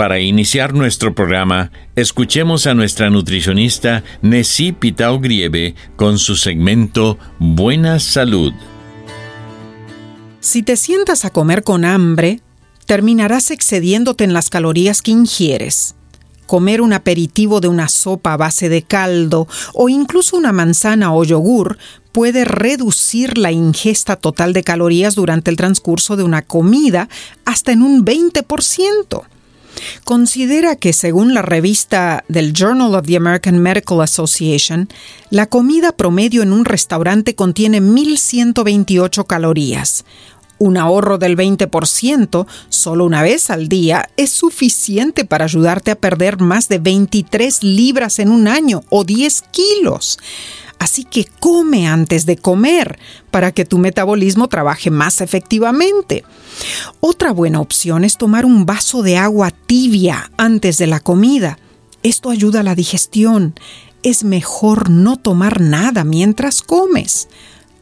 Para iniciar nuestro programa, escuchemos a nuestra nutricionista Nessie Pitao Grieve con su segmento Buena Salud. Si te sientas a comer con hambre, terminarás excediéndote en las calorías que ingieres. Comer un aperitivo de una sopa a base de caldo o incluso una manzana o yogur puede reducir la ingesta total de calorías durante el transcurso de una comida hasta en un 20%. Considera que según la revista del Journal of the American Medical Association, la comida promedio en un restaurante contiene 1.128 calorías. Un ahorro del 20% solo una vez al día es suficiente para ayudarte a perder más de 23 libras en un año o 10 kilos. Así que come antes de comer para que tu metabolismo trabaje más efectivamente. Otra buena opción es tomar un vaso de agua tibia antes de la comida. Esto ayuda a la digestión. Es mejor no tomar nada mientras comes.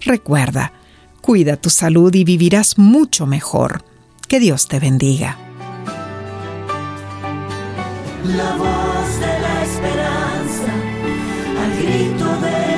Recuerda, cuida tu salud y vivirás mucho mejor. Que Dios te bendiga. La voz de la esperanza, al grito de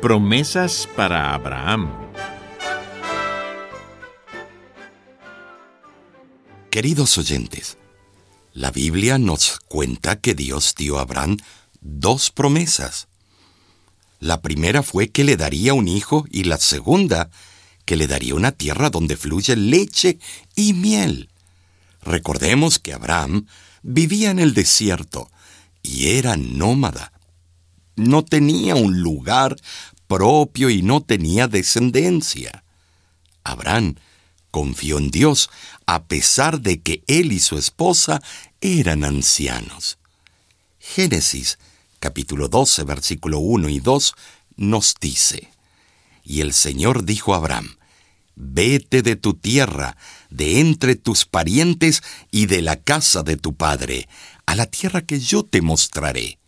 Promesas para Abraham. Queridos oyentes, la Biblia nos cuenta que Dios dio a Abraham dos promesas. La primera fue que le daría un hijo y la segunda que le daría una tierra donde fluye leche y miel. Recordemos que Abraham vivía en el desierto y era nómada. No tenía un lugar propio y no tenía descendencia. Abraham confió en Dios a pesar de que él y su esposa eran ancianos. Génesis capítulo 12 versículo 1 y 2 nos dice, Y el Señor dijo a Abraham, Vete de tu tierra, de entre tus parientes y de la casa de tu padre, a la tierra que yo te mostraré.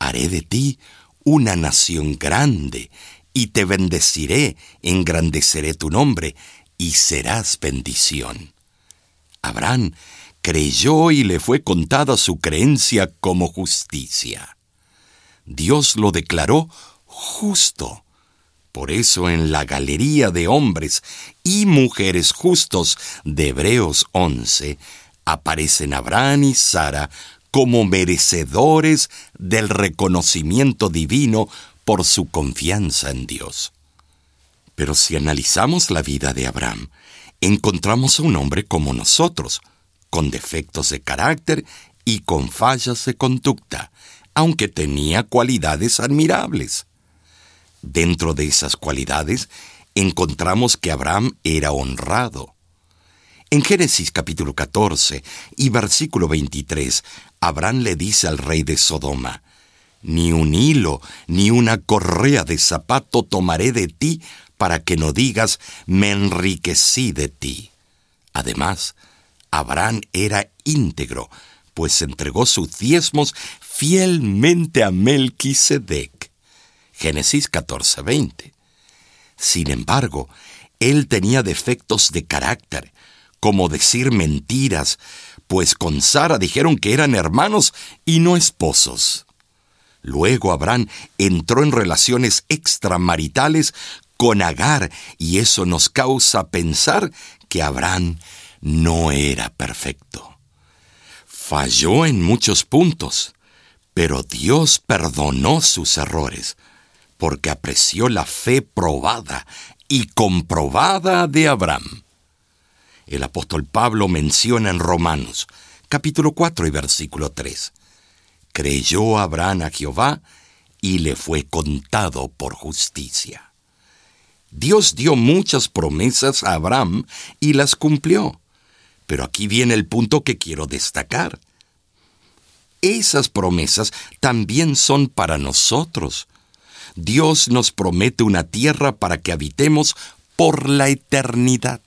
Haré de ti una nación grande, y te bendeciré, engrandeceré tu nombre, y serás bendición. Abraham creyó y le fue contada su creencia como justicia. Dios lo declaró justo por eso en la galería de hombres y mujeres justos de Hebreos 11 aparecen Abraham y Sara como merecedores del reconocimiento divino por su confianza en Dios. Pero si analizamos la vida de Abraham, encontramos a un hombre como nosotros, con defectos de carácter y con fallas de conducta, aunque tenía cualidades admirables. Dentro de esas cualidades encontramos que Abraham era honrado. En Génesis capítulo 14 y versículo 23, Abraham le dice al rey de Sodoma, Ni un hilo, ni una correa de zapato tomaré de ti para que no digas, me enriquecí de ti. Además, Abraham era íntegro, pues entregó sus diezmos fielmente a Melquisedec. Génesis 14:20. Sin embargo, él tenía defectos de carácter, como decir mentiras, pues con Sara dijeron que eran hermanos y no esposos. Luego Abraham entró en relaciones extramaritales con Agar y eso nos causa pensar que Abraham no era perfecto. Falló en muchos puntos, pero Dios perdonó sus errores porque apreció la fe probada y comprobada de Abraham. El apóstol Pablo menciona en Romanos, capítulo 4 y versículo 3. Creyó Abraham a Jehová y le fue contado por justicia. Dios dio muchas promesas a Abraham y las cumplió. Pero aquí viene el punto que quiero destacar. Esas promesas también son para nosotros. Dios nos promete una tierra para que habitemos por la eternidad.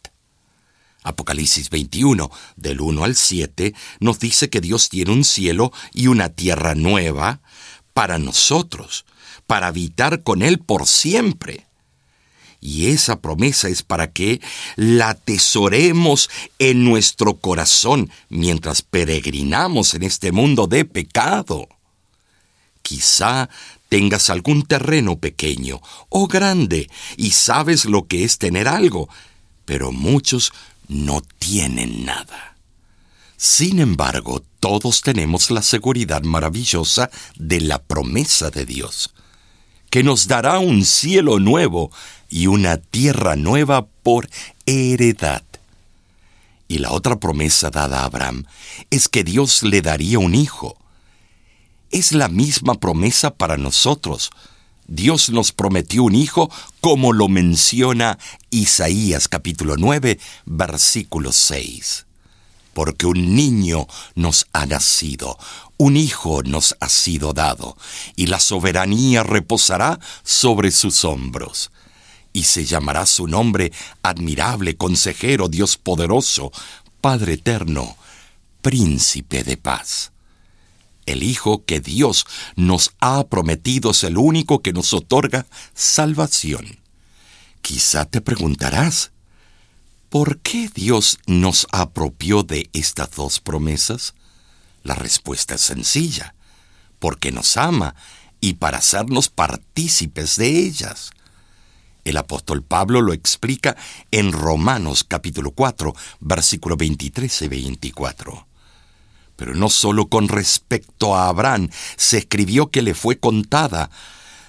Apocalipsis 21, del 1 al 7, nos dice que Dios tiene un cielo y una tierra nueva para nosotros, para habitar con Él por siempre. Y esa promesa es para que la atesoremos en nuestro corazón mientras peregrinamos en este mundo de pecado. Quizá tengas algún terreno pequeño o grande y sabes lo que es tener algo, pero muchos no tienen nada. Sin embargo, todos tenemos la seguridad maravillosa de la promesa de Dios, que nos dará un cielo nuevo y una tierra nueva por heredad. Y la otra promesa dada a Abraham es que Dios le daría un hijo. Es la misma promesa para nosotros, Dios nos prometió un hijo como lo menciona Isaías capítulo 9, versículo 6. Porque un niño nos ha nacido, un hijo nos ha sido dado, y la soberanía reposará sobre sus hombros. Y se llamará su nombre admirable, consejero, Dios poderoso, Padre eterno, príncipe de paz. El Hijo que Dios nos ha prometido es el único que nos otorga salvación. Quizá te preguntarás, ¿por qué Dios nos apropió de estas dos promesas? La respuesta es sencilla, porque nos ama y para hacernos partícipes de ellas. El apóstol Pablo lo explica en Romanos capítulo 4, versículo 23 y 24. Pero no solo con respecto a Abraham se escribió que le fue contada,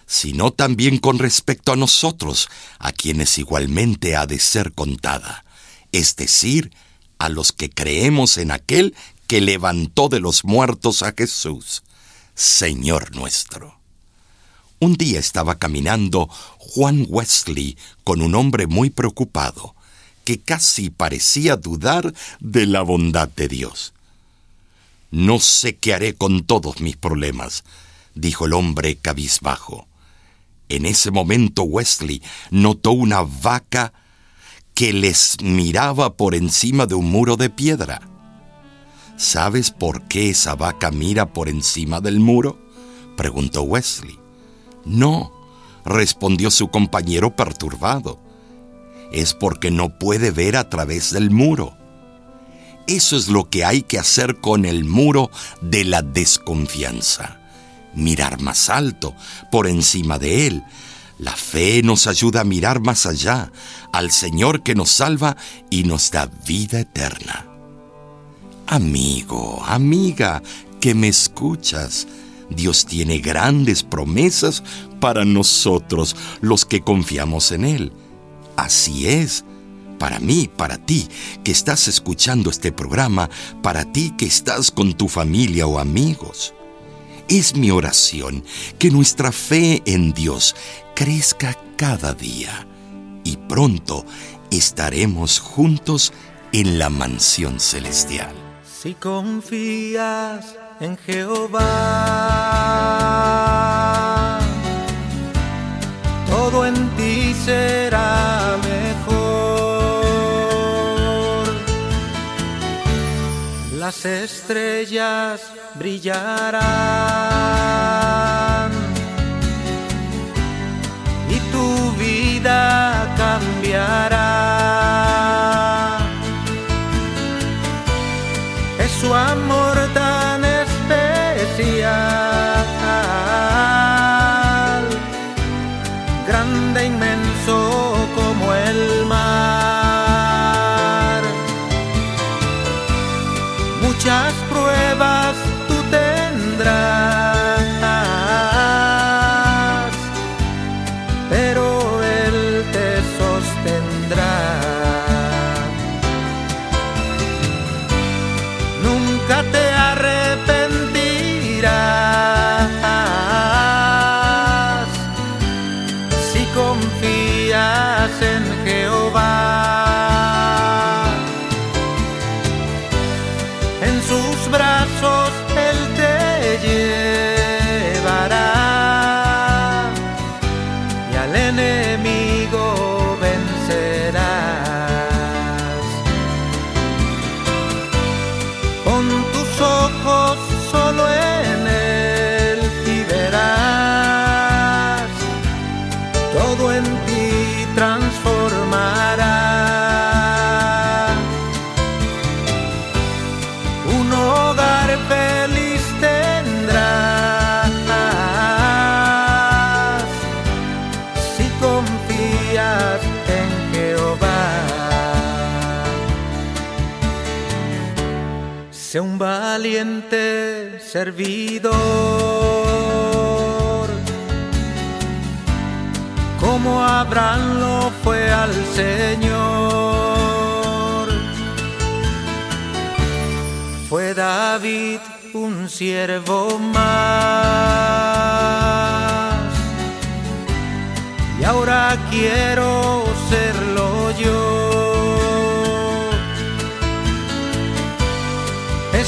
sino también con respecto a nosotros, a quienes igualmente ha de ser contada, es decir, a los que creemos en aquel que levantó de los muertos a Jesús, Señor nuestro. Un día estaba caminando Juan Wesley con un hombre muy preocupado, que casi parecía dudar de la bondad de Dios. No sé qué haré con todos mis problemas, dijo el hombre cabizbajo. En ese momento Wesley notó una vaca que les miraba por encima de un muro de piedra. ¿Sabes por qué esa vaca mira por encima del muro? preguntó Wesley. No, respondió su compañero perturbado. Es porque no puede ver a través del muro. Eso es lo que hay que hacer con el muro de la desconfianza. Mirar más alto, por encima de él. La fe nos ayuda a mirar más allá, al Señor que nos salva y nos da vida eterna. Amigo, amiga, que me escuchas, Dios tiene grandes promesas para nosotros, los que confiamos en Él. Así es para mí, para ti que estás escuchando este programa, para ti que estás con tu familia o amigos. Es mi oración que nuestra fe en Dios crezca cada día y pronto estaremos juntos en la mansión celestial. Si confías en Jehová, todo en ti será Las estrellas brillarán Sé un valiente servidor, como Abraham lo fue al Señor. Fue David un siervo más, y ahora quiero serlo yo.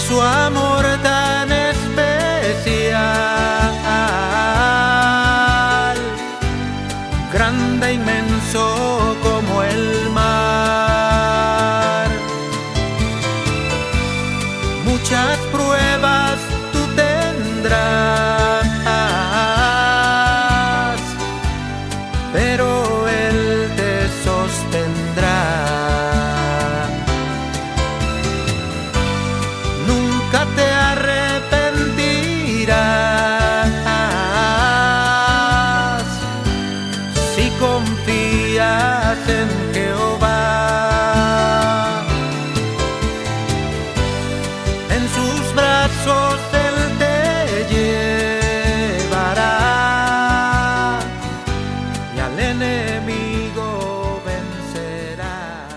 Su amor en Jehová. En sus brazos Él te llevará y al enemigo vencerá.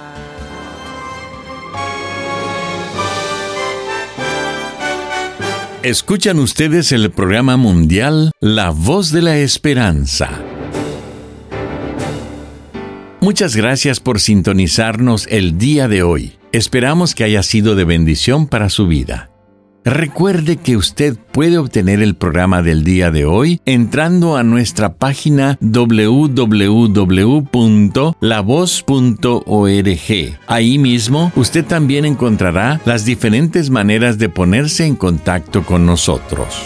Escuchan ustedes el programa mundial La Voz de la Esperanza. Muchas gracias por sintonizarnos el día de hoy. Esperamos que haya sido de bendición para su vida. Recuerde que usted puede obtener el programa del día de hoy entrando a nuestra página www.lavoz.org. Ahí mismo usted también encontrará las diferentes maneras de ponerse en contacto con nosotros.